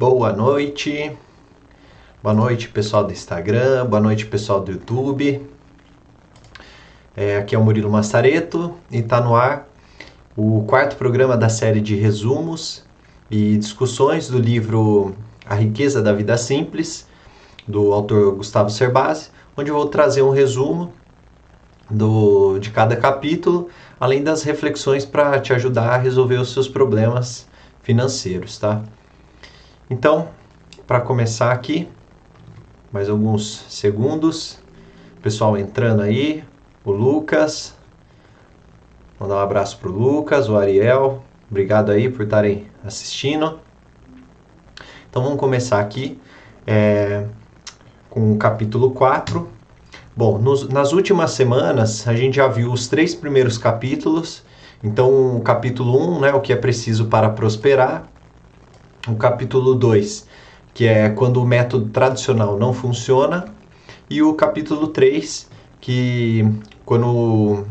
Boa noite. Boa noite, pessoal do Instagram. Boa noite, pessoal do YouTube. É, aqui é o Murilo Massareto e está no ar o quarto programa da série de resumos e discussões do livro A Riqueza da Vida Simples, do autor Gustavo Cerbasi, onde eu vou trazer um resumo do, de cada capítulo, além das reflexões para te ajudar a resolver os seus problemas financeiros, tá? Então, para começar aqui, mais alguns segundos, pessoal entrando aí, o Lucas, mandar um abraço pro Lucas, o Ariel, obrigado aí por estarem assistindo. Então vamos começar aqui é, com o capítulo 4. Bom, nos, nas últimas semanas a gente já viu os três primeiros capítulos. Então, o capítulo 1, né, o que é preciso para prosperar. O capítulo 2, que é quando o método tradicional não funciona. E o capítulo 3, que quando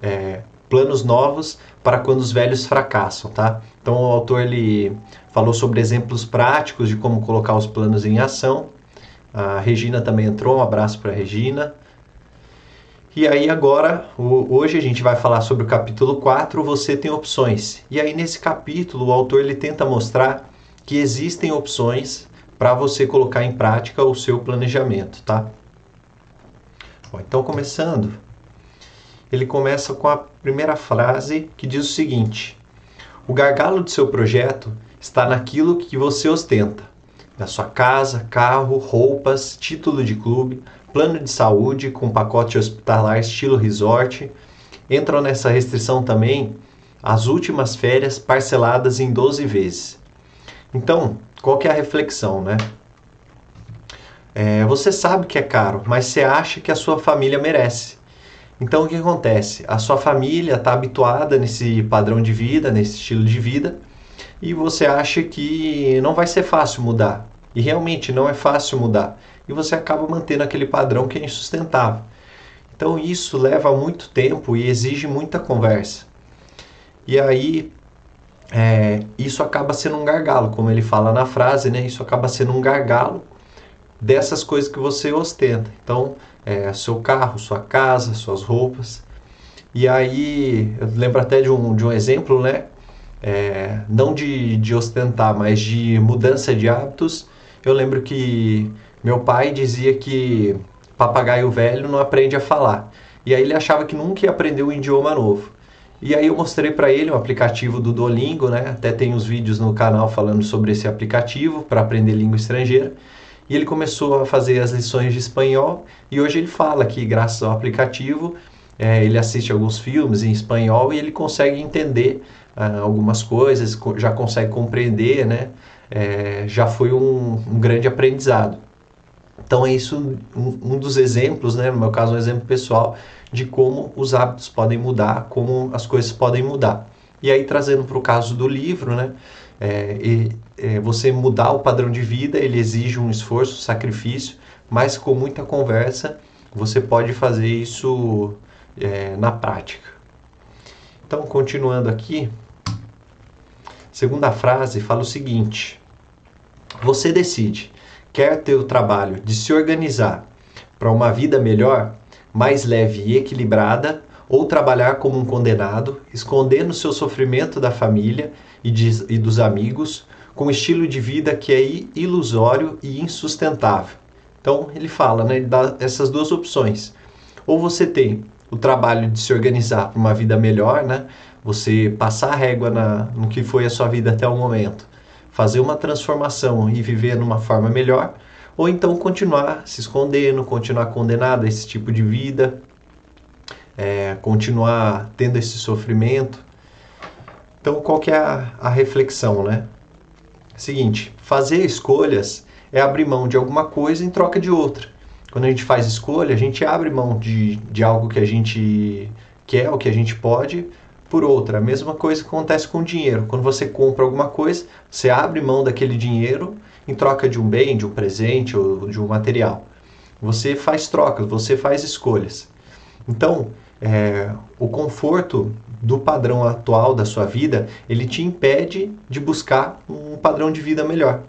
é, planos novos para quando os velhos fracassam, tá? Então o autor ele falou sobre exemplos práticos de como colocar os planos em ação. A Regina também entrou, um abraço para a Regina. E aí agora, hoje a gente vai falar sobre o capítulo 4, você tem opções. E aí nesse capítulo o autor ele tenta mostrar que existem opções para você colocar em prática o seu planejamento, tá? Bom, então começando, ele começa com a primeira frase que diz o seguinte: O gargalo do seu projeto está naquilo que você ostenta, na sua casa, carro, roupas, título de clube, plano de saúde com pacote hospitalar estilo resort. Entram nessa restrição também as últimas férias parceladas em 12 vezes. Então, qual que é a reflexão, né? É, você sabe que é caro, mas você acha que a sua família merece. Então o que acontece? A sua família está habituada nesse padrão de vida, nesse estilo de vida, e você acha que não vai ser fácil mudar. E realmente não é fácil mudar. E você acaba mantendo aquele padrão que é insustentável. Então isso leva muito tempo e exige muita conversa. E aí é, isso acaba sendo um gargalo, como ele fala na frase, né? Isso acaba sendo um gargalo dessas coisas que você ostenta. Então é, seu carro, sua casa, suas roupas. E aí, eu lembro até de um, de um exemplo, né? É, não de, de ostentar, mas de mudança de hábitos. Eu lembro que meu pai dizia que papagaio velho não aprende a falar. E aí ele achava que nunca ia aprender um idioma novo. E aí eu mostrei para ele um aplicativo do Duolingo, né? Até tem os vídeos no canal falando sobre esse aplicativo para aprender língua estrangeira. E ele começou a fazer as lições de espanhol e hoje ele fala que, graças ao aplicativo, é, ele assiste alguns filmes em espanhol e ele consegue entender ah, algumas coisas, já consegue compreender, né? É, já foi um, um, grande aprendizado. Então é isso um, um, dos exemplos, né? No meu caso, um exemplo pessoal de como os hábitos podem mudar, como as coisas podem mudar. E aí trazendo para o caso do livro, né? É, e, é, você mudar o padrão de vida, ele exige um esforço, sacrifício, mas com muita conversa você pode fazer isso é, na prática. Então, continuando aqui, segunda frase fala o seguinte: você decide, quer ter o trabalho de se organizar para uma vida melhor, mais leve e equilibrada, ou trabalhar como um condenado, escondendo seu sofrimento da família e, de, e dos amigos, com um estilo de vida que é ilusório e insustentável. Então ele fala, né, ele dá essas duas opções. Ou você tem o trabalho de se organizar para uma vida melhor, né? Você passar a régua na, no que foi a sua vida até o momento, fazer uma transformação e viver numa forma melhor, ou então continuar se escondendo, continuar condenado a esse tipo de vida, é, continuar tendo esse sofrimento. Então, qual que é a, a reflexão, né? Seguinte, fazer escolhas é abrir mão de alguma coisa em troca de outra. Quando a gente faz escolha, a gente abre mão de, de algo que a gente quer, o que a gente pode, por outra. A mesma coisa acontece com o dinheiro. Quando você compra alguma coisa, você abre mão daquele dinheiro em troca de um bem, de um presente ou de um material. Você faz trocas, você faz escolhas. Então, é, o conforto do padrão atual da sua vida, ele te impede de buscar um padrão de vida melhor.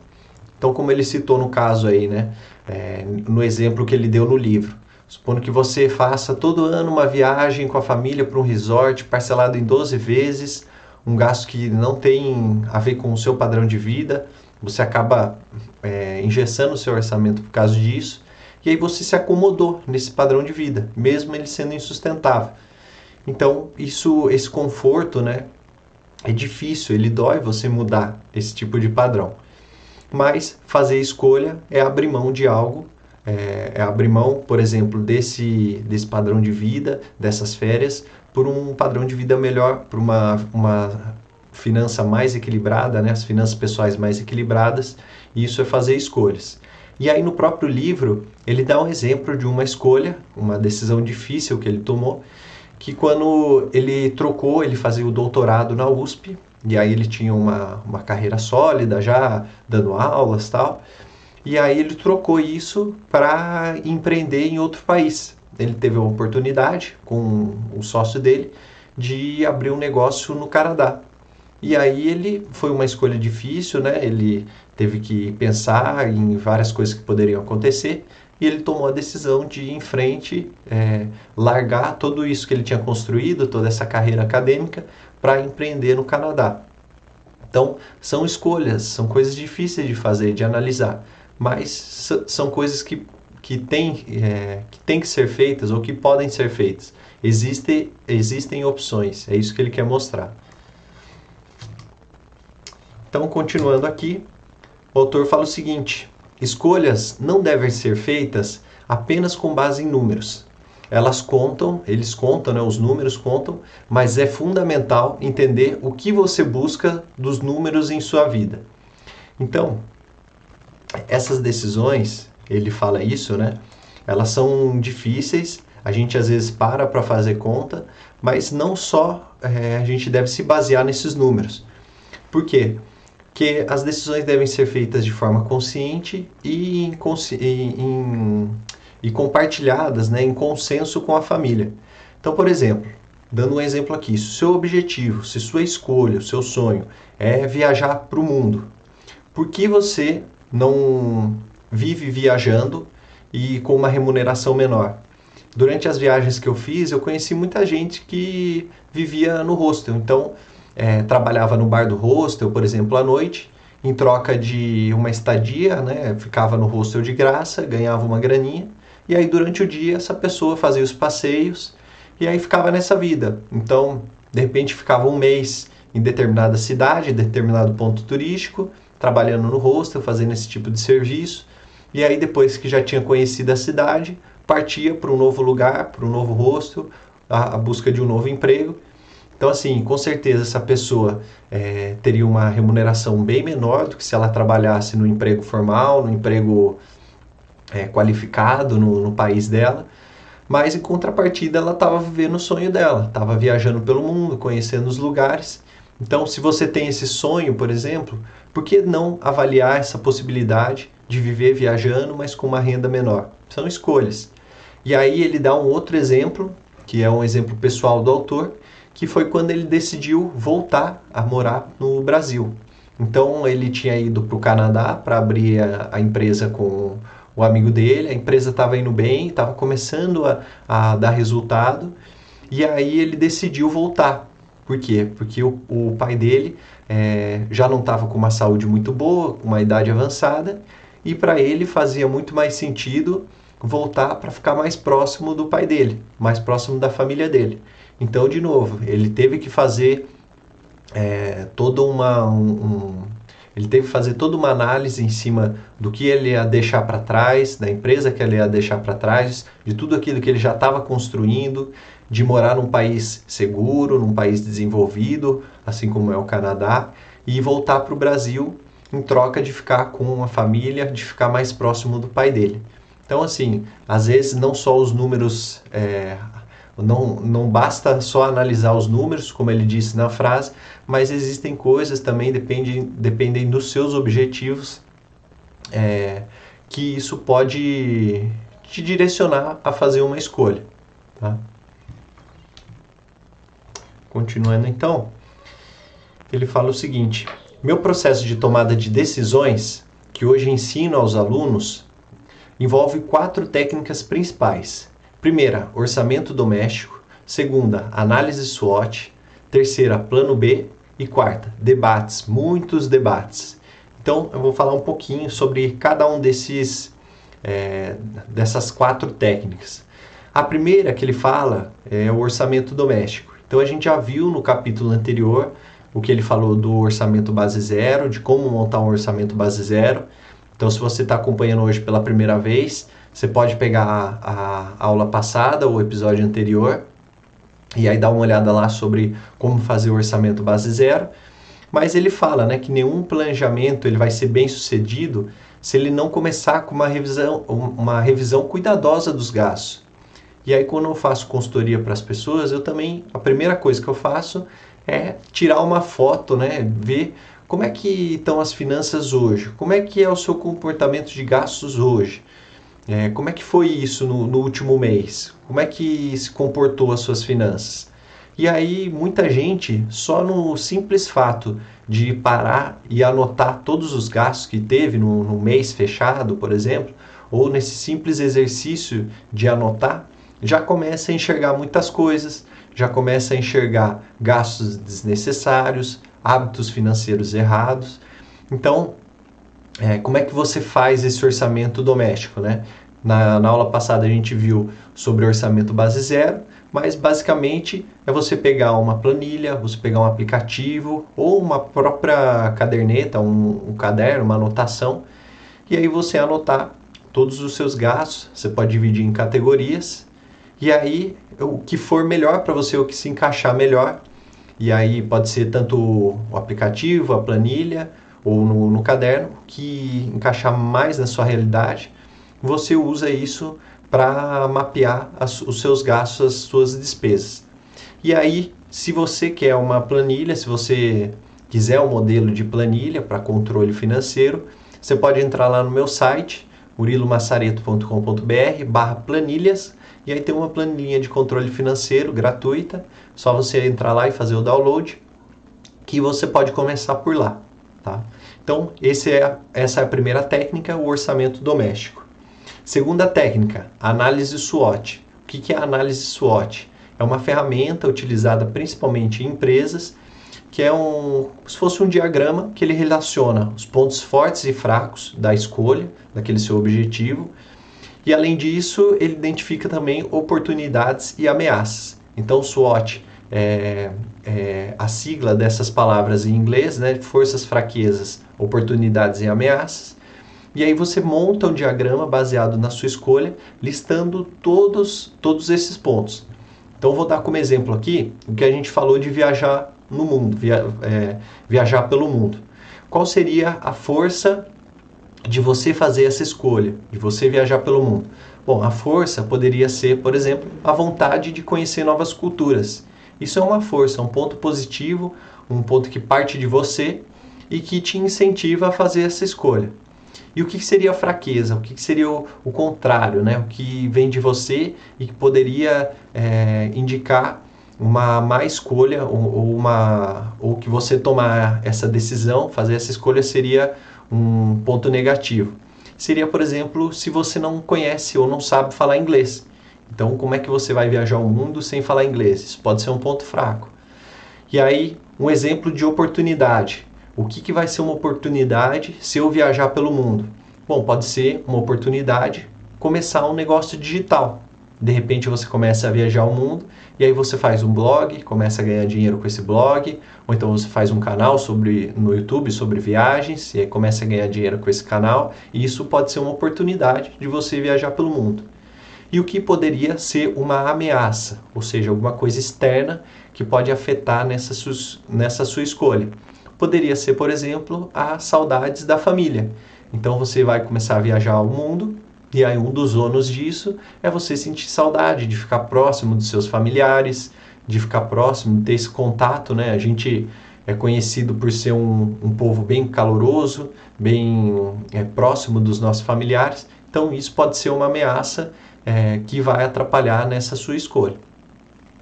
Então, como ele citou no caso aí, né, é, no exemplo que ele deu no livro, supondo que você faça todo ano uma viagem com a família para um resort parcelado em 12 vezes, um gasto que não tem a ver com o seu padrão de vida, você acaba é, engessando o seu orçamento por causa disso, e aí você se acomodou nesse padrão de vida, mesmo ele sendo insustentável. Então, isso, esse conforto, né, é difícil, ele dói você mudar esse tipo de padrão. Mas fazer escolha é abrir mão de algo, é, é abrir mão, por exemplo, desse, desse padrão de vida, dessas férias, por um padrão de vida melhor, por uma, uma finança mais equilibrada, né, as finanças pessoais mais equilibradas, e isso é fazer escolhas. E aí no próprio livro, ele dá um exemplo de uma escolha, uma decisão difícil que ele tomou, que quando ele trocou, ele fazia o doutorado na USP, e aí ele tinha uma, uma carreira sólida já, dando aulas tal, e aí ele trocou isso para empreender em outro país. Ele teve a oportunidade, com o sócio dele, de abrir um negócio no Canadá. E aí ele foi uma escolha difícil, né? Ele teve que pensar em várias coisas que poderiam acontecer e ele tomou a decisão de ir em frente, é, largar tudo isso que ele tinha construído, toda essa carreira acadêmica, para empreender no Canadá. Então, são escolhas, são coisas difíceis de fazer, de analisar, mas são coisas que, que, tem, é, que tem que ser feitas ou que podem ser feitas. Existe, existem opções, é isso que ele quer mostrar. Então, continuando aqui, o autor fala o seguinte: escolhas não devem ser feitas apenas com base em números. Elas contam, eles contam, né, os números contam, mas é fundamental entender o que você busca dos números em sua vida. Então, essas decisões, ele fala isso, né? Elas são difíceis, a gente às vezes para para fazer conta, mas não só é, a gente deve se basear nesses números. Por quê? Que as decisões devem ser feitas de forma consciente e, em, em, e compartilhadas né, em consenso com a família. Então, por exemplo, dando um exemplo aqui, se o seu objetivo, se sua escolha, o seu sonho é viajar para o mundo, por que você não vive viajando e com uma remuneração menor? Durante as viagens que eu fiz, eu conheci muita gente que vivia no hostel. Então, é, trabalhava no bar do hostel, por exemplo, à noite, em troca de uma estadia, né? Ficava no hostel de graça, ganhava uma graninha, e aí durante o dia essa pessoa fazia os passeios e aí ficava nessa vida. Então, de repente ficava um mês em determinada cidade, determinado ponto turístico, trabalhando no hostel, fazendo esse tipo de serviço. E aí depois que já tinha conhecido a cidade, partia para um novo lugar, para um novo hostel, a, a busca de um novo emprego então, assim, com certeza essa pessoa é, teria uma remuneração bem menor do que se ela trabalhasse no emprego formal, no emprego é, qualificado no, no, país dela. Mas, em contrapartida, ela estava vivendo o sonho dela, estava viajando pelo mundo, conhecendo os lugares. Então, se você tem esse sonho, por exemplo, por que não avaliar essa possibilidade de viver viajando, mas com uma renda menor? São escolhas. E aí ele dá um outro exemplo, que é um exemplo pessoal do autor, que foi quando ele decidiu voltar a morar no Brasil. Então ele tinha ido para o Canadá para abrir a, a, empresa com o amigo dele, a empresa estava indo bem, estava começando a, a, dar resultado, e aí ele decidiu voltar. Por quê? Porque o, o pai dele é, já não estava com uma saúde muito boa, com uma idade avançada, e para ele fazia muito mais sentido voltar para ficar mais próximo do pai dele, mais próximo da família dele. Então, de novo, ele teve que fazer é, toda uma. Um, um, ele teve que fazer toda uma análise em cima do que ele ia deixar para trás, da empresa que ele ia deixar para trás, de tudo aquilo que ele já estava construindo, de morar num país seguro, num país desenvolvido, assim como é o Canadá, e voltar para o Brasil em troca de ficar com a família, de ficar mais próximo do pai dele. Então, assim, às vezes não só os números é, não, não basta só analisar os números, como ele disse na frase, mas existem coisas também, dependem, dependem dos seus objetivos, é, que isso pode te direcionar a fazer uma escolha. Tá? Continuando então, ele fala o seguinte: meu processo de tomada de decisões que hoje ensino aos alunos envolve quatro técnicas principais. Primeira, orçamento doméstico. Segunda, análise SWOT. Terceira, plano B. E quarta, debates, muitos debates. Então, eu vou falar um pouquinho sobre cada um desses é, dessas quatro técnicas. A primeira que ele fala é o orçamento doméstico. Então, a gente já viu no capítulo anterior o que ele falou do orçamento base zero, de como montar um orçamento base zero. Então, se você está acompanhando hoje pela primeira vez, você pode pegar a, a aula passada, o episódio anterior, e aí dar uma olhada lá sobre como fazer o orçamento base zero. Mas ele fala né, que nenhum planejamento ele vai ser bem sucedido se ele não começar com uma revisão, uma revisão cuidadosa dos gastos. E aí, quando eu faço consultoria para as pessoas, eu também, a primeira coisa que eu faço é tirar uma foto, né? Ver como é que estão as finanças hoje, como é que é o seu comportamento de gastos hoje, é, como é que foi isso no, no último mês, como é que se comportou as suas finanças. E aí, muita gente, só no simples fato de parar e anotar todos os gastos que teve no, no mês fechado, por exemplo, ou nesse simples exercício de anotar, já começa a enxergar muitas coisas, já começa a enxergar gastos desnecessários, hábitos financeiros errados. Então, é, como é que você faz esse orçamento doméstico, né? Na, na aula passada a gente viu sobre orçamento base zero, mas basicamente é você pegar uma planilha, você pegar um aplicativo ou uma própria caderneta, um, um caderno, uma anotação, e aí você anotar todos os seus gastos, você pode dividir em categorias e aí, o que for melhor para você, o que se encaixar melhor. E aí pode ser tanto o aplicativo, a planilha ou no, no caderno, que encaixar mais na sua realidade. Você usa isso para mapear as, os seus gastos, as suas despesas. E aí, se você quer uma planilha, se você quiser um modelo de planilha para controle financeiro, você pode entrar lá no meu site, murilomassareto.com.br barra planilhas e aí tem uma planilha de controle financeiro gratuita, só você entrar lá e fazer o download, que você pode começar por lá, tá? Então, é, essa é a primeira técnica, o orçamento doméstico. Segunda técnica, análise SWOT. O que é análise SWOT? É uma ferramenta utilizada principalmente em empresas, que é um, se fosse um diagrama que ele relaciona os pontos fortes e fracos da escolha, daquele seu objetivo, e além disso, ele identifica também oportunidades e ameaças. Então, SWOT é, é a sigla dessas palavras em inglês, né? Forças, fraquezas, oportunidades e ameaças. E aí você monta um diagrama baseado na sua escolha, listando todos, todos esses pontos. Então vou dar como exemplo aqui o que a gente falou de viajar no mundo, via, é, viajar pelo mundo. Qual seria a força de você fazer essa escolha, de você viajar pelo mundo? Bom, a força poderia ser, por exemplo, a vontade de conhecer novas culturas. Isso é uma força, um ponto positivo, um ponto que parte de você e que te incentiva a fazer essa escolha. E o que seria a fraqueza? O que seria o, contrário, né? O que vem de você e que poderia é, indicar uma má escolha ou, uma ou que você tomar essa decisão, fazer essa escolha seria um ponto negativo. Seria, por exemplo, se você não conhece ou não sabe falar inglês. Então, como é que você vai viajar o mundo sem falar inglês? Isso pode ser um ponto fraco. E aí, um exemplo de oportunidade. O que, que vai ser uma oportunidade se eu viajar pelo mundo? Bom, pode ser uma oportunidade começar um negócio digital. De repente você começa a viajar o mundo e aí você faz um blog, começa a ganhar dinheiro com esse blog, ou então você faz um canal sobre no YouTube sobre viagens e aí começa a ganhar dinheiro com esse canal, e isso pode ser uma oportunidade de você viajar pelo mundo. E o que poderia ser uma ameaça, ou seja, alguma coisa externa que pode afetar nessa, nessa sua escolha. Poderia ser, por exemplo, as saudades da família. Então você vai começar a viajar ao mundo e aí um dos ônus disso é você sentir saudade de ficar próximo dos seus familiares, de ficar próximo, de ter esse contato, né? A gente é conhecido por ser um, um povo bem caloroso, bem é, próximo dos nossos familiares. Então isso pode ser uma ameaça é, que vai atrapalhar nessa sua escolha.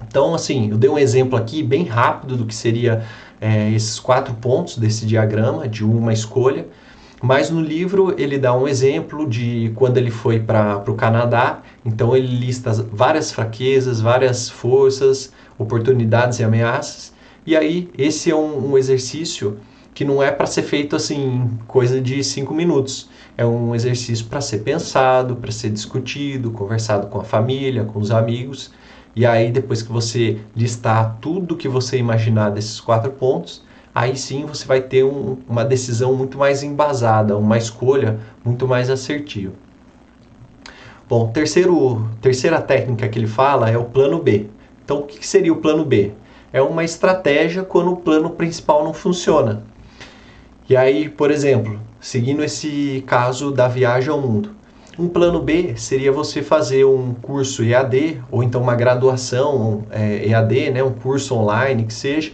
Então, assim, eu dei um exemplo aqui bem rápido do que seria é, esses quatro pontos desse diagrama de uma escolha Mas no livro ele dá um exemplo de quando ele foi para o Canadá. Então ele lista várias fraquezas, várias forças, oportunidades e ameaças. E aí esse é um, um exercício que não é para ser feito assim coisa de cinco minutos. É um exercício para ser pensado, para ser discutido, conversado com a família, com os amigos. E aí depois que você listar tudo que você imaginar desses quatro pontos, aí sim você vai ter um, uma decisão muito mais embasada, uma escolha muito mais assertiva. Bom, terceiro, terceira técnica que ele fala é o plano B. Então, o que seria o plano B? É uma estratégia quando o plano principal não funciona. E aí, por exemplo, seguindo esse caso da viagem ao mundo, um plano B seria você fazer um curso EAD ou então uma graduação é, EAD, né, um curso online que seja,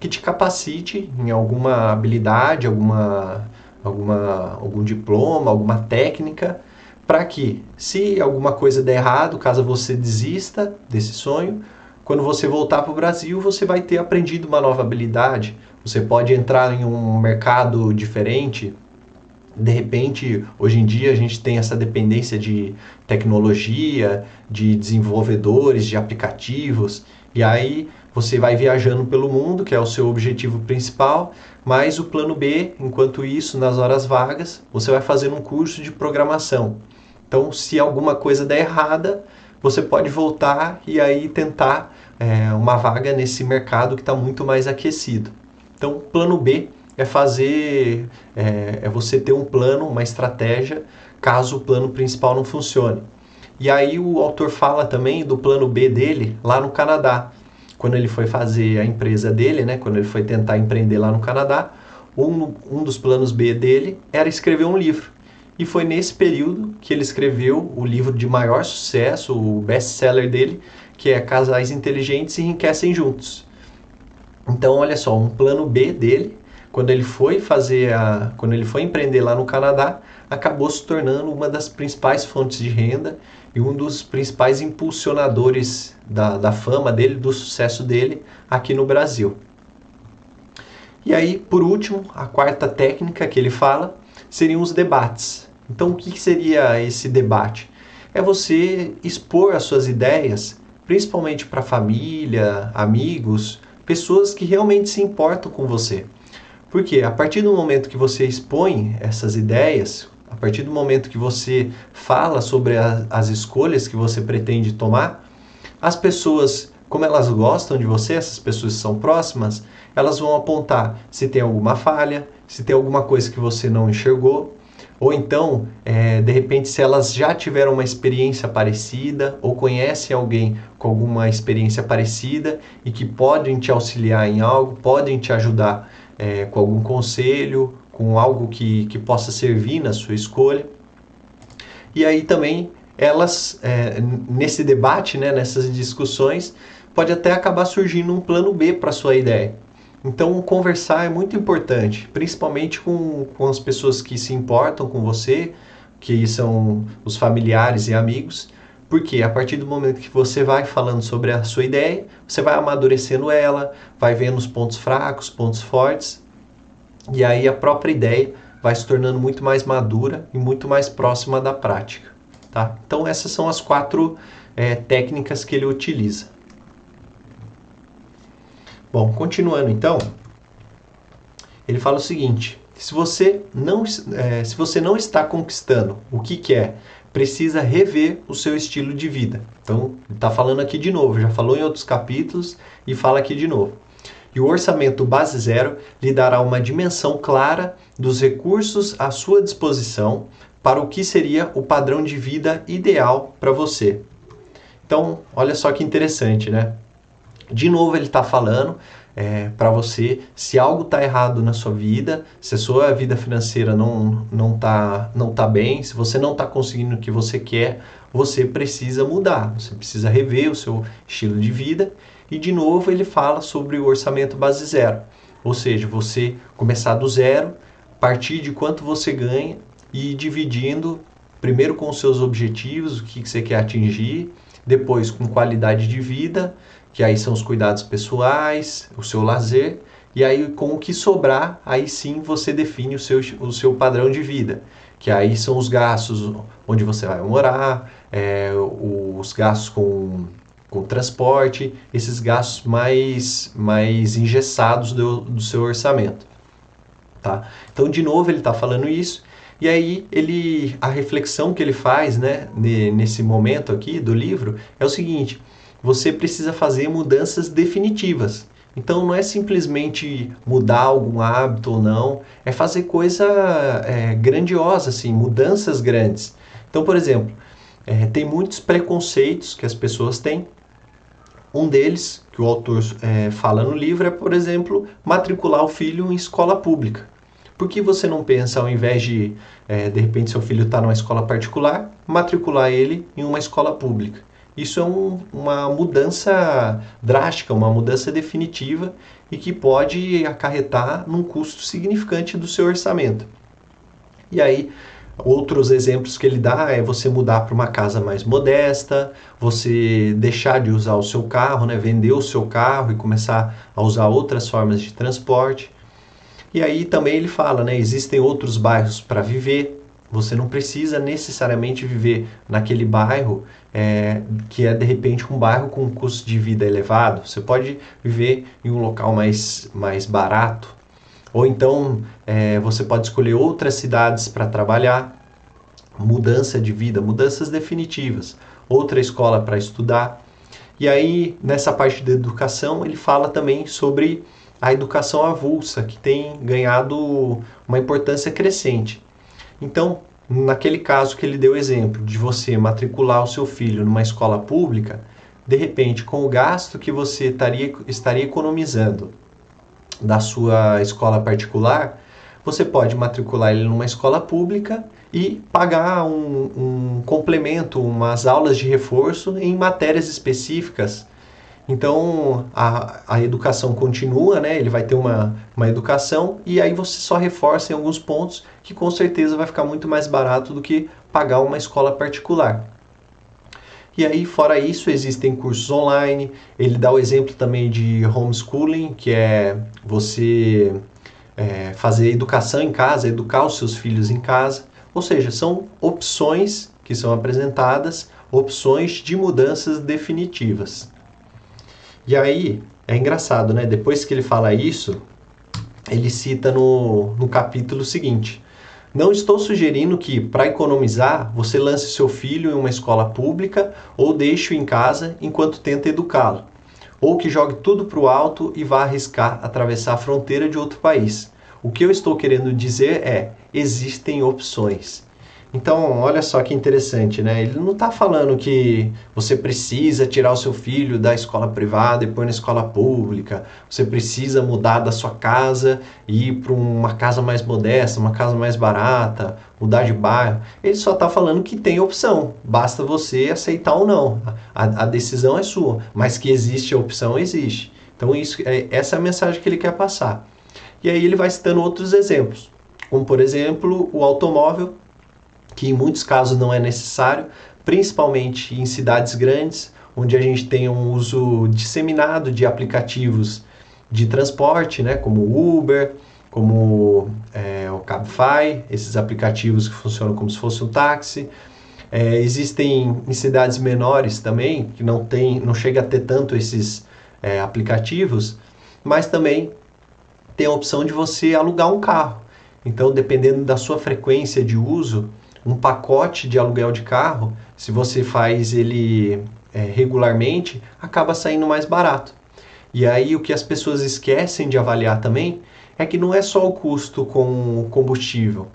que te capacite em alguma habilidade, alguma, alguma, algum diploma, alguma técnica, para que, se alguma coisa der errado, caso você desista desse sonho, quando você voltar para o Brasil, você vai ter aprendido uma nova habilidade. Você pode entrar em um mercado diferente. De repente, hoje em dia, a gente tem essa dependência de tecnologia, de desenvolvedores, de aplicativos. E aí você vai viajando pelo mundo, que é o seu objetivo principal, mas o plano B, enquanto isso, nas horas vagas, você vai fazer um curso de programação. Então, se alguma coisa der errada, você pode voltar e aí tentar é, uma vaga nesse mercado que está muito mais aquecido. Então, plano B é fazer, é, é você ter um plano, uma estratégia, caso o plano principal não funcione. E aí o autor fala também do plano B dele lá no Canadá. Quando ele foi fazer a empresa dele, né, quando ele foi tentar empreender lá no Canadá, um, um dos planos B dele era escrever um livro. E foi nesse período que ele escreveu o livro de maior sucesso, o best-seller dele, que é Casais Inteligentes Enriquecem Juntos. Então, olha só, um plano B dele, quando ele foi fazer a, quando ele foi empreender lá no Canadá, acabou se tornando uma das principais fontes de renda e um dos principais impulsionadores da, da fama dele, do sucesso dele aqui no Brasil. E aí, por último, a quarta técnica que ele fala seriam os debates. Então, o que seria esse debate? É você expor as suas ideias, principalmente para família, amigos, pessoas que realmente se importam com você. Porque a partir do momento que você expõe essas ideias, a partir do momento que você fala sobre a, as escolhas que você pretende tomar, as pessoas, como elas gostam de você, essas pessoas são próximas, elas vão apontar se tem alguma falha, se tem alguma coisa que você não enxergou, ou então, é, de repente, se elas já tiveram uma experiência parecida ou conhecem alguém com alguma experiência parecida e que podem te auxiliar em algo, podem te ajudar é, com algum conselho com algo que, que possa servir na sua escolha. E aí também elas, é, nesse debate, né, nessas discussões, pode até acabar surgindo um plano B para sua ideia. Então, conversar é muito importante, principalmente com, com as pessoas que se importam com você, que são os familiares e amigos, porque a partir do momento que você vai falando sobre a sua ideia, você vai amadurecendo ela, vai vendo os pontos fracos, pontos fortes, e aí a própria ideia vai se tornando muito mais madura e muito mais próxima da prática. Tá? Então essas são as quatro é, técnicas que ele utiliza. Bom, continuando então, ele fala o seguinte: se você não, é, se você não está conquistando o que quer, precisa rever o seu estilo de vida. Então, está falando aqui de novo, já falou em outros capítulos e fala aqui de novo e o orçamento base zero lhe dará uma dimensão clara dos recursos à sua disposição para o que seria o padrão de vida ideal para você. Então, olha só que interessante, né? De novo, ele está falando é, para você se algo está errado na sua vida, se a sua vida financeira não não está não tá bem, se você não está conseguindo o que você quer, você precisa mudar, você precisa rever o seu estilo de vida. E de novo ele fala sobre o orçamento base zero, ou seja, você começar do zero, partir de quanto você ganha e dividindo primeiro com os seus objetivos, o que você quer atingir, depois com qualidade de vida, que aí são os cuidados pessoais, o seu lazer, E aí, com o que sobrar, aí sim você define o seu, o seu padrão de vida. Que aí são os gastos onde você vai morar, é, os gastos com, com transporte, esses gastos mais, mais engessados do, do seu orçamento. Tá? Então, de novo, ele está falando isso. E aí ele a reflexão que ele faz, né, nesse momento aqui do livro é o seguinte: você precisa fazer mudanças definitivas. Então não é simplesmente mudar algum hábito ou não, é fazer coisa é, grandiosa, assim, mudanças grandes. Então, por exemplo, é, tem muitos preconceitos que as pessoas têm. Um deles, que o autor é, fala no livro, é, por exemplo, matricular o filho em escola pública. Por que você não pensa, ao invés de, é, de repente, seu filho está numa escola particular, matricular ele em uma escola pública? Isso é um, uma mudança drástica, uma mudança definitiva e que pode acarretar num custo significante do seu orçamento. E aí, outros exemplos que ele dá é você mudar para uma casa mais modesta, você deixar de usar o seu carro, né, vender o seu carro e começar a usar outras formas de transporte. E aí também ele fala, né, existem outros bairros para viver, você não precisa necessariamente viver naquele bairro é, que é de repente um bairro com um custo de vida elevado. Você pode viver em um local mais, mais barato. Ou então é, você pode escolher outras cidades para trabalhar. Mudança de vida, mudanças definitivas. Outra escola para estudar. E aí, nessa parte da educação, ele fala também sobre a educação avulsa, que tem ganhado uma importância crescente. Então, naquele caso que ele deu exemplo de você matricular o seu filho numa escola pública, de repente, com o gasto que você estaria, estaria economizando da sua escola particular, você pode matricular ele numa escola pública e pagar um, um complemento, umas aulas de reforço em matérias específicas então a, a educação continua, né? Ele vai ter uma, uma educação e aí você só reforça em alguns pontos que com certeza vai ficar muito mais barato do que pagar uma escola particular. E aí, fora isso, existem cursos online. Ele dá o exemplo também de homeschooling, que é você é, fazer educação em casa, educar os seus filhos em casa. Ou seja, são opções que são apresentadas, opções de mudanças definitivas. E aí, é engraçado, né? Depois que ele fala isso, ele cita no, no capítulo seguinte: Não estou sugerindo que, para economizar, você lance seu filho em uma escola pública ou deixe-o em casa enquanto tenta educá-lo, ou que jogue tudo para o alto e vá arriscar atravessar a fronteira de outro país. O que eu estou querendo dizer é: existem opções. Então, olha só que interessante, né? Ele não está falando que você precisa tirar o seu filho da escola privada e pôr na escola pública, você precisa mudar da sua casa e ir para uma casa mais modesta, uma casa mais barata, mudar de bairro. Ele só está falando que tem opção, basta você aceitar ou não. A, a decisão é sua, mas que existe a opção, existe. Então, isso, é, essa é a mensagem que ele quer passar. E aí ele vai citando outros exemplos, como por exemplo o automóvel que em muitos casos não é necessário, principalmente em cidades grandes, onde a gente tem um uso disseminado de aplicativos de transporte, né, como Uber, como é, o Cabify, esses aplicativos que funcionam como se fosse um táxi. É, existem em cidades menores também, que não, tem, não chega a ter tanto esses é, aplicativos, mas também tem a opção de você alugar um carro. Então, dependendo da sua frequência de uso, um pacote de aluguel de carro, se você faz ele é, regularmente, acaba saindo mais barato. E aí o que as pessoas esquecem de avaliar também é que não é só o custo com combustível,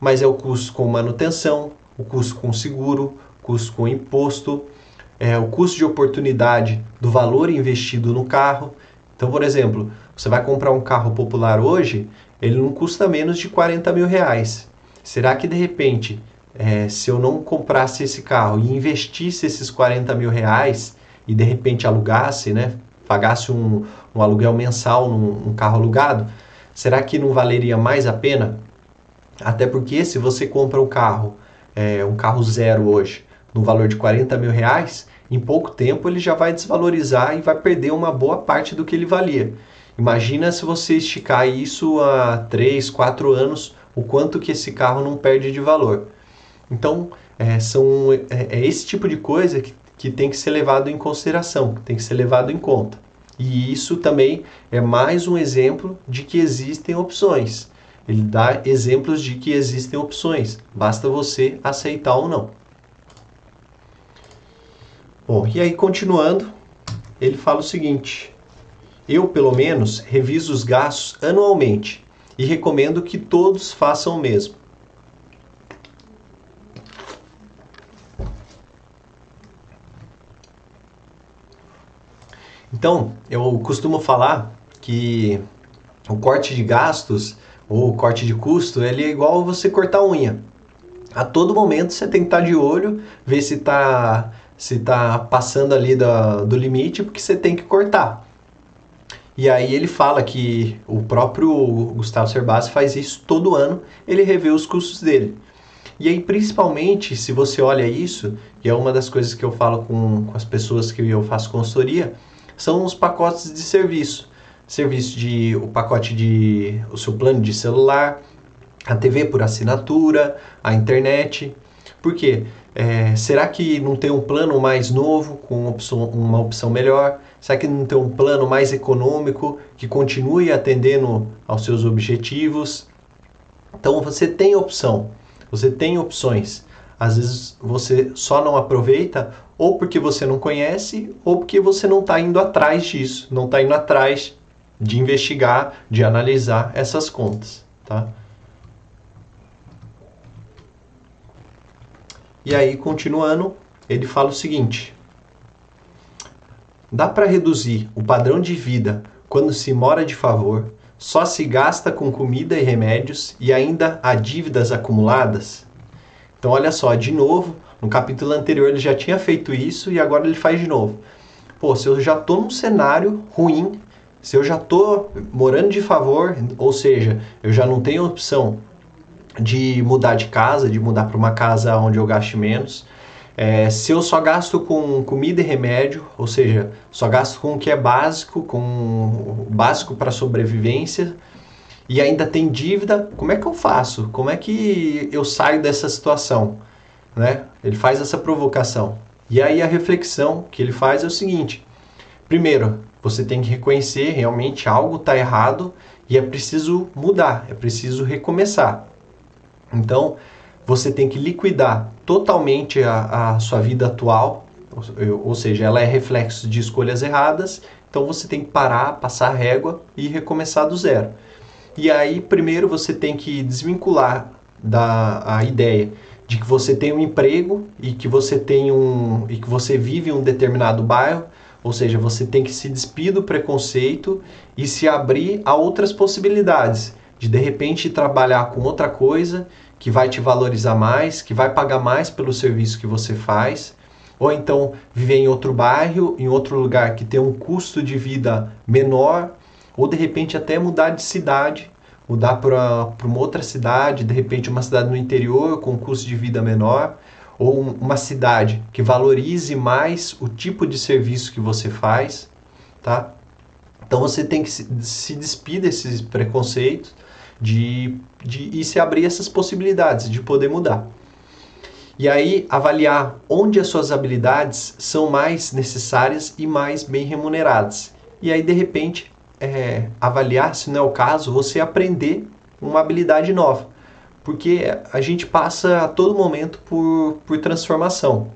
mas é o custo com manutenção, o custo com seguro, custo com imposto, é, o custo de oportunidade do valor investido no carro. Então, por exemplo, você vai comprar um carro popular hoje, ele não custa menos de 40 mil reais. Será que de repente é, se eu não comprasse esse carro e investisse esses 40 mil reais e de repente alugasse, né, pagasse um, um aluguel mensal num um carro alugado, será que não valeria mais a pena? Até porque se você compra um carro, é, um carro zero hoje, no valor de 40 mil reais, em pouco tempo ele já vai desvalorizar e vai perder uma boa parte do que ele valia. Imagina se você esticar isso a 3, 4 anos, o quanto que esse carro não perde de valor. Então, é, são, é, é esse tipo de coisa que, que tem que ser levado em consideração, que tem que ser levado em conta. E isso também é mais um exemplo de que existem opções. Ele dá exemplos de que existem opções, basta você aceitar ou não. Bom, e aí continuando, ele fala o seguinte: eu, pelo menos, reviso os gastos anualmente e recomendo que todos façam o mesmo. Então, eu costumo falar que o corte de gastos ou o corte de custo, ele é igual você cortar unha. A todo momento você tem que estar de olho, ver se está se tá passando ali do, do limite, porque você tem que cortar. E aí ele fala que o próprio Gustavo Cerbasi faz isso todo ano, ele revê os custos dele. E aí, principalmente, se você olha isso, e é uma das coisas que eu falo com, com as pessoas que eu faço consultoria, são os pacotes de serviço. Serviço de o pacote de o seu plano de celular, a TV por assinatura, a internet. Por quê? É, será que não tem um plano mais novo, com opção, uma opção melhor? Será que não tem um plano mais econômico que continue atendendo aos seus objetivos? Então você tem opção, você tem opções. Às vezes você só não aproveita ou porque você não conhece ou porque você não está indo atrás disso, não está indo atrás de investigar, de analisar essas contas, tá? E aí, continuando, ele fala o seguinte: Dá para reduzir o padrão de vida quando se mora de favor, só se gasta com comida e remédios e ainda há dívidas acumuladas? Então, olha só, de novo, no capítulo anterior ele já tinha feito isso e agora ele faz de novo. Pô, se eu já estou num cenário ruim, se eu já estou morando de favor, ou seja, eu já não tenho opção de mudar de casa, de mudar para uma casa onde eu gaste menos, é, se eu só gasto com comida e remédio, ou seja, só gasto com o que é básico, com básico para sobrevivência, e ainda tem dívida, como é que eu faço? Como é que eu saio dessa situação? Né? Ele faz essa provocação. E aí a reflexão que ele faz é o seguinte: primeiro, você tem que reconhecer realmente algo está errado e é preciso mudar, é preciso recomeçar. Então, você tem que liquidar totalmente a, a sua vida atual, ou, ou seja, ela é reflexo de escolhas erradas, então você tem que parar, passar a régua e recomeçar do zero. E aí, primeiro você tem que desvincular da a ideia de que você tem um emprego e que você tem um e que você vive em um determinado bairro, ou seja, você tem que se despir do preconceito e se abrir a outras possibilidades de de repente trabalhar com outra coisa que vai te valorizar mais, que vai pagar mais pelo serviço que você faz, ou então viver em outro bairro, em outro lugar que tem um custo de vida menor, ou de repente até mudar de cidade, mudar para uma outra cidade, de repente uma cidade no interior com um custo de vida menor, ou uma cidade que valorize mais o tipo de serviço que você faz, tá? Então você tem que se, despir desses preconceitos de, de e se abrir essas possibilidades de poder mudar. E aí avaliar onde as suas habilidades são mais necessárias e mais bem remuneradas. E aí de repente é, avaliar, se não é o caso, você aprender uma habilidade nova. Porque a gente passa a todo momento por, por transformação.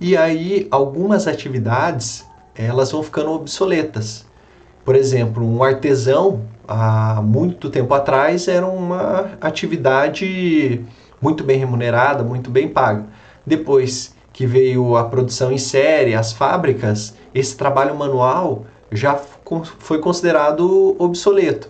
E aí algumas atividades elas vão ficando obsoletas. Por exemplo, um artesão há muito tempo atrás era uma atividade muito bem remunerada, muito bem paga. Depois que veio a produção em série, as fábricas, esse trabalho manual já foi considerado obsoleto.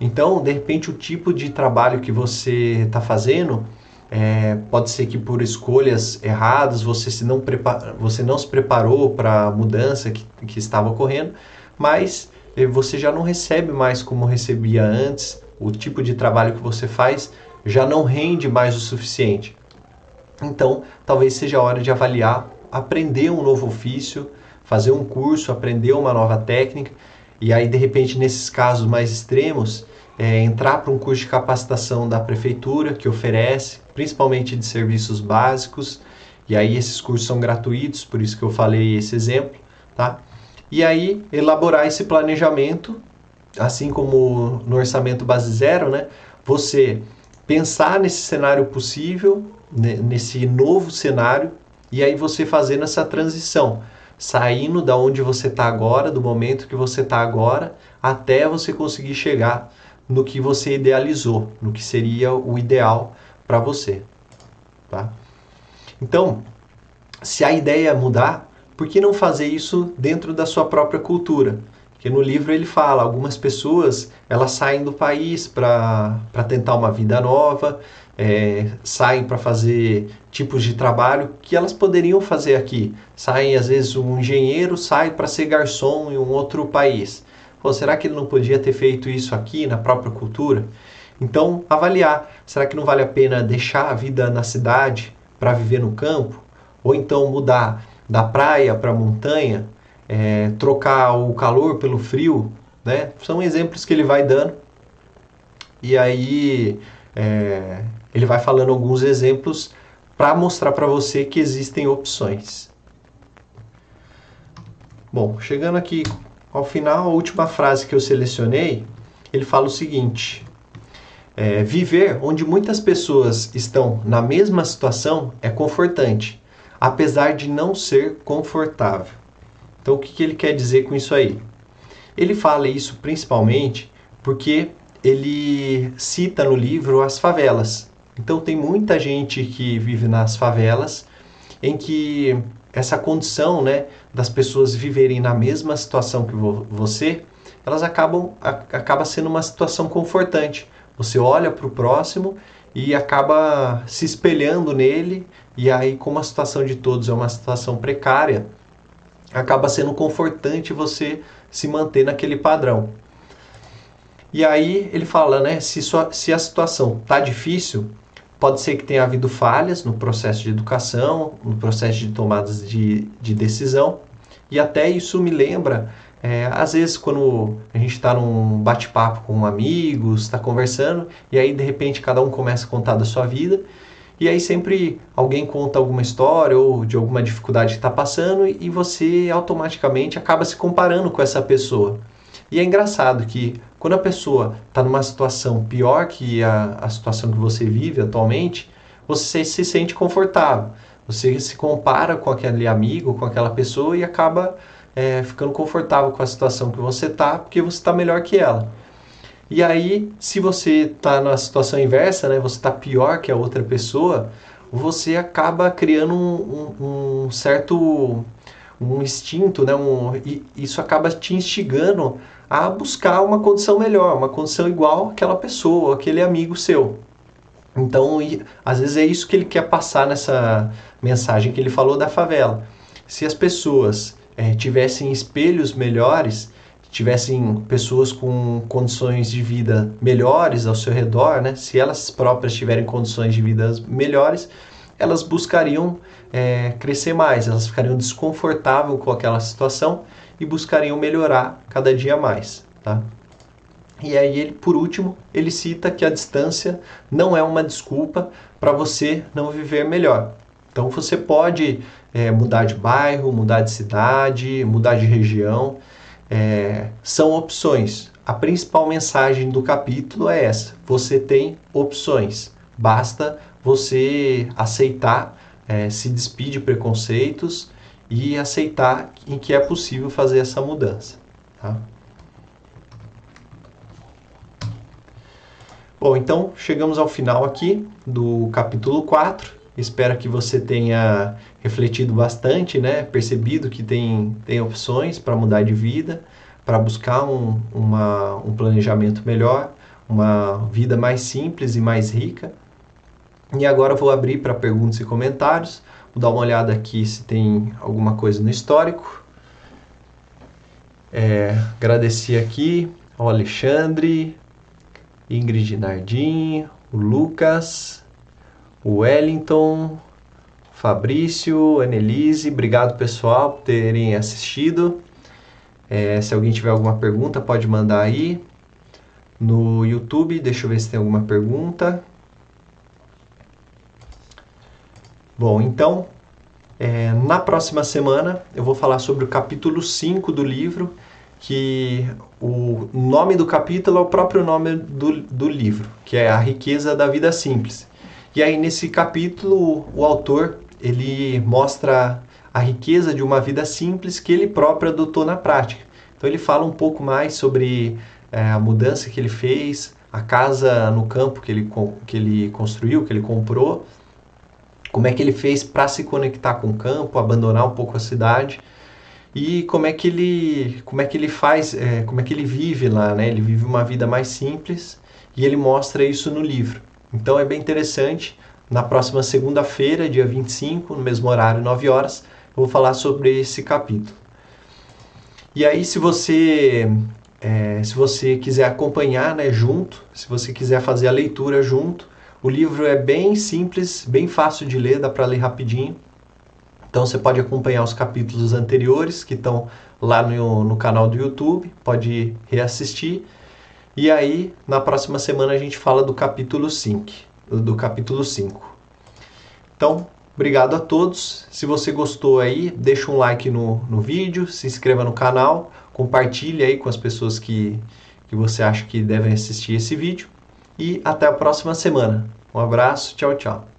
Então, de repente, o tipo de trabalho que você está fazendo é, pode ser que por escolhas erradas você, se não, prepara, você não se preparou para a mudança que, que estava ocorrendo, mas você já não recebe mais como recebia antes, o tipo de trabalho que você faz já não rende mais o suficiente. Então, talvez seja a hora de avaliar, aprender um novo ofício, fazer um curso, aprender uma nova técnica. e aí de repente nesses casos mais extremos é, entrar para um curso de capacitação da prefeitura que oferece, principalmente de serviços básicos, e aí esses cursos são gratuitos, por isso que eu falei esse exemplo, tá? E aí elaborar esse planejamento, assim como no orçamento base zero, né? Você pensar nesse cenário possível, nesse novo cenário, e aí você fazendo essa transição, saindo da onde você está agora, do momento que você está agora, até você conseguir chegar no que você idealizou, no que seria o ideal para você, tá? Então, se a ideia é mudar, por que não fazer isso dentro da sua própria cultura? Porque no livro ele fala, algumas pessoas elas saem do país para tentar uma vida nova, é, saem para fazer tipos de trabalho que elas poderiam fazer aqui. Saem, às vezes, um engenheiro sai para ser garçom em um outro país. Pô, será que ele não podia ter feito isso aqui na própria cultura? Então, avaliar. Será que não vale a pena deixar a vida na cidade para viver no campo? Ou então mudar da praia para a montanha? É, trocar o calor pelo frio? Né? São exemplos que ele vai dando. E aí é, ele vai falando alguns exemplos para mostrar para você que existem opções. Bom, chegando aqui ao final, a última frase que eu selecionei, ele fala o seguinte: é, viver onde muitas pessoas estão na mesma situação é confortante, apesar de não ser confortável. Então, o que, que ele quer dizer com isso aí? Ele fala isso principalmente porque ele cita no livro as favelas. Então, tem muita gente que vive nas favelas em que essa condição né, das pessoas viverem na mesma situação que vo você, elas acabam a, acaba sendo uma situação confortante. Você olha para o próximo e acaba se espelhando nele, e aí, como a situação de todos é uma situação precária, acaba sendo confortante você se manter naquele padrão. E aí ele fala, né, se, sua, se a situação tá difícil, Pode ser que tenha havido falhas no processo de educação, no processo de tomadas de, de decisão, e até isso me lembra, é, às vezes, quando a gente está num bate-papo com amigos, está conversando, e aí de repente cada um começa a contar da sua vida, e aí sempre alguém conta alguma história ou de alguma dificuldade que está passando, e você automaticamente acaba se comparando com essa pessoa. E é engraçado que quando a pessoa está numa situação pior que a, a situação que você vive atualmente, você se sente confortável. Você se compara com aquele amigo, com aquela pessoa e acaba é, ficando confortável com a situação que você está, porque você está melhor que ela. E aí, se você está na situação inversa, né, você está pior que a outra pessoa, você acaba criando um, um, um certo um instinto, né, um, e isso acaba te instigando a buscar uma condição melhor, uma condição igual àquela pessoa, aquele amigo seu. Então, e, às vezes é isso que ele quer passar nessa mensagem que ele falou da favela. Se as pessoas é, tivessem espelhos melhores, tivessem pessoas com condições de vida melhores ao seu redor, né? se elas próprias tiverem condições de vida melhores, elas buscariam é, crescer mais, elas ficariam desconfortáveis com aquela situação e buscariam melhorar cada dia mais, tá? E aí ele, por último, ele cita que a distância não é uma desculpa para você não viver melhor. Então você pode é, mudar de bairro, mudar de cidade, mudar de região, é, são opções. A principal mensagem do capítulo é essa: você tem opções. Basta você aceitar, é, se despedir de preconceitos e aceitar em que é possível fazer essa mudança. Tá? Bom, então chegamos ao final aqui do capítulo 4. Espero que você tenha refletido bastante, né? percebido que tem, tem opções para mudar de vida, para buscar um, uma, um planejamento melhor, uma vida mais simples e mais rica. E agora vou abrir para perguntas e comentários. Vou dar uma olhada aqui se tem alguma coisa no histórico. É, agradecer aqui ao Alexandre, Ingrid Nardim, o Lucas, o Wellington, Fabrício, Annelise, obrigado pessoal por terem assistido. É, se alguém tiver alguma pergunta, pode mandar aí no YouTube. Deixa eu ver se tem alguma pergunta. Bom, então, é, na próxima semana eu vou falar sobre o capítulo 5 do livro, que o nome do capítulo é o próprio nome do, do livro, que é A Riqueza da Vida Simples. E aí, nesse capítulo, o autor ele mostra a riqueza de uma vida simples que ele próprio adotou na prática. Então ele fala um pouco mais sobre é, a mudança que ele fez, a casa no campo que ele, que ele construiu, que ele comprou, como é que ele fez para se conectar com o campo, abandonar um pouco a cidade e como é que ele, como é que ele faz, é, como é que ele vive lá, né? Ele vive uma vida mais simples e ele mostra isso no livro. Então é bem interessante. Na próxima segunda-feira, dia 25, no mesmo horário, 9 horas, vou falar sobre esse capítulo. E aí, se você é, se você quiser acompanhar né, junto, se você quiser fazer a leitura junto, o livro é bem simples, bem fácil de ler, dá para ler rapidinho. Então você pode acompanhar os capítulos anteriores que estão lá no, no canal do YouTube, pode reassistir. E aí, na próxima semana a gente fala do capítulo 5, do capítulo 5. Então, Obrigado a todos. Se você gostou aí, deixa um like no, no vídeo, se inscreva no canal, compartilhe aí com as pessoas que, que você acha que devem assistir esse vídeo. E até a próxima semana. Um abraço, tchau, tchau.